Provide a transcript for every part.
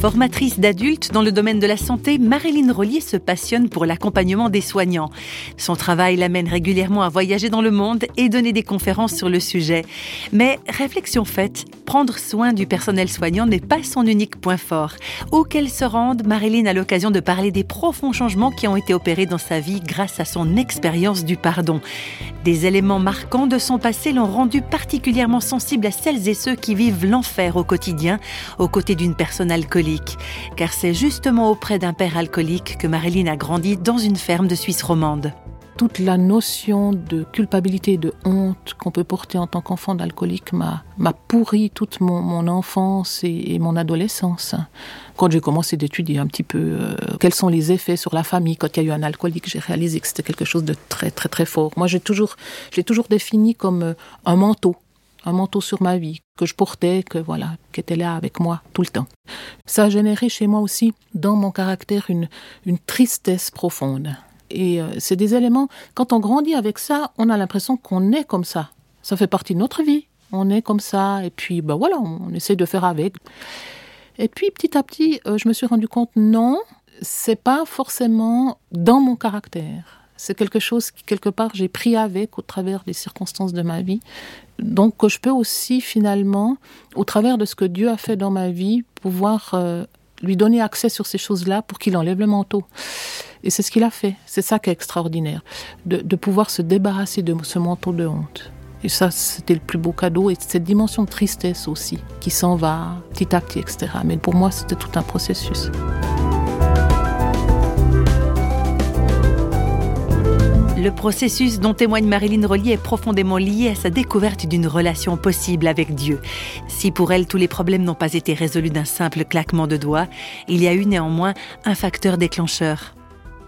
Formatrice d'adultes dans le domaine de la santé, Marilyn Rollier se passionne pour l'accompagnement des soignants. Son travail l'amène régulièrement à voyager dans le monde et donner des conférences sur le sujet. Mais réflexion faite, prendre soin du personnel soignant n'est pas son unique point fort. Où qu'elle se rende, Marilyn a l'occasion de parler des profonds changements qui ont été opérés dans sa vie grâce à son expérience du pardon. Des éléments marquants de son passé l'ont rendu particulièrement sensible à celles et ceux qui vivent l'enfer au quotidien, aux côtés d'une personne alcoolique car c'est justement auprès d'un père alcoolique que Marilyn a grandi dans une ferme de Suisse romande toute la notion de culpabilité, de honte qu'on peut porter en tant qu'enfant d'alcoolique m'a, pourri toute mon, enfance et, mon adolescence. Quand j'ai commencé d'étudier un petit peu euh, quels sont les effets sur la famille quand il y a eu un alcoolique, j'ai réalisé que c'était quelque chose de très très très fort. Moi, j'ai toujours, j'ai toujours défini comme euh, un manteau un manteau sur ma vie que je portais, que voilà, qui était là avec moi tout le temps. Ça a généré chez moi aussi, dans mon caractère, une, une tristesse profonde. Et euh, c'est des éléments, quand on grandit avec ça, on a l'impression qu'on est comme ça. Ça fait partie de notre vie. On est comme ça, et puis ben voilà, on essaie de faire avec. Et puis petit à petit, euh, je me suis rendu compte, non, c'est pas forcément dans mon caractère. C'est quelque chose qui, quelque part, j'ai pris avec au travers des circonstances de ma vie. Donc, que je peux aussi, finalement, au travers de ce que Dieu a fait dans ma vie, pouvoir euh, lui donner accès sur ces choses-là pour qu'il enlève le manteau. Et c'est ce qu'il a fait. C'est ça qui est extraordinaire. De, de pouvoir se débarrasser de ce manteau de honte. Et ça, c'était le plus beau cadeau. Et cette dimension de tristesse aussi, qui s'en va petit à petit, etc. Mais pour moi, c'était tout un processus. Le processus dont témoigne Marilyn Rollier est profondément lié à sa découverte d'une relation possible avec Dieu. Si pour elle tous les problèmes n'ont pas été résolus d'un simple claquement de doigts, il y a eu néanmoins un facteur déclencheur.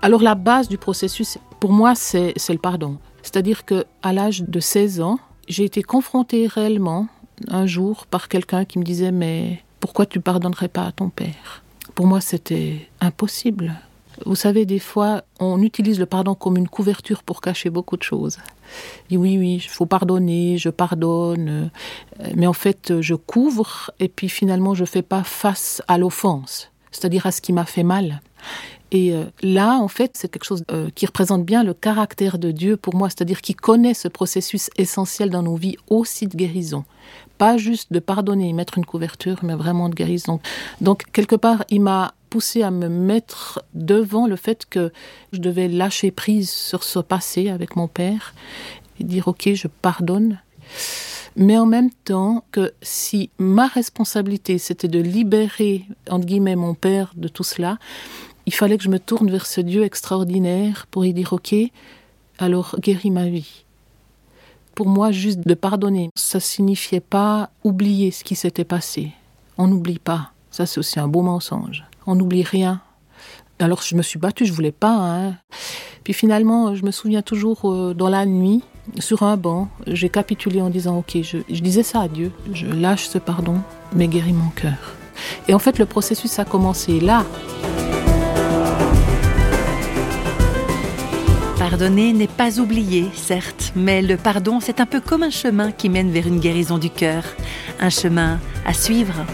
Alors la base du processus, pour moi, c'est le pardon. C'est-à-dire que à l'âge de 16 ans, j'ai été confrontée réellement un jour par quelqu'un qui me disait mais pourquoi tu pardonnerais pas à ton père? Pour moi, c'était impossible. Vous savez, des fois, on utilise le pardon comme une couverture pour cacher beaucoup de choses. oui, oui, il faut pardonner, je pardonne, euh, mais en fait, je couvre et puis finalement, je fais pas face à l'offense, c'est-à-dire à ce qui m'a fait mal. Et euh, là, en fait, c'est quelque chose euh, qui représente bien le caractère de Dieu pour moi, c'est-à-dire qu'il connaît ce processus essentiel dans nos vies aussi de guérison. Pas juste de pardonner et mettre une couverture, mais vraiment de guérison. Donc, quelque part, il m'a poussé à me mettre devant le fait que je devais lâcher prise sur ce passé avec mon père et dire ok, je pardonne. Mais en même temps que si ma responsabilité c'était de libérer entre guillemets mon père de tout cela, il fallait que je me tourne vers ce Dieu extraordinaire pour lui dire ok, alors guéris ma vie. Pour moi, juste de pardonner, ça signifiait pas oublier ce qui s'était passé. On n'oublie pas. Ça, c'est aussi un beau mensonge on n'oublie rien. Alors je me suis battue, je voulais pas. Hein. Puis finalement, je me souviens toujours euh, dans la nuit, sur un banc, j'ai capitulé en disant ok, je, disais ça à Dieu, je lâche ce pardon, mais guéris mon cœur. Et en fait, le processus a commencé là. Pardonner n'est pas oublier, certes, mais le pardon, c'est un peu comme un chemin qui mène vers une guérison du cœur, un chemin à suivre.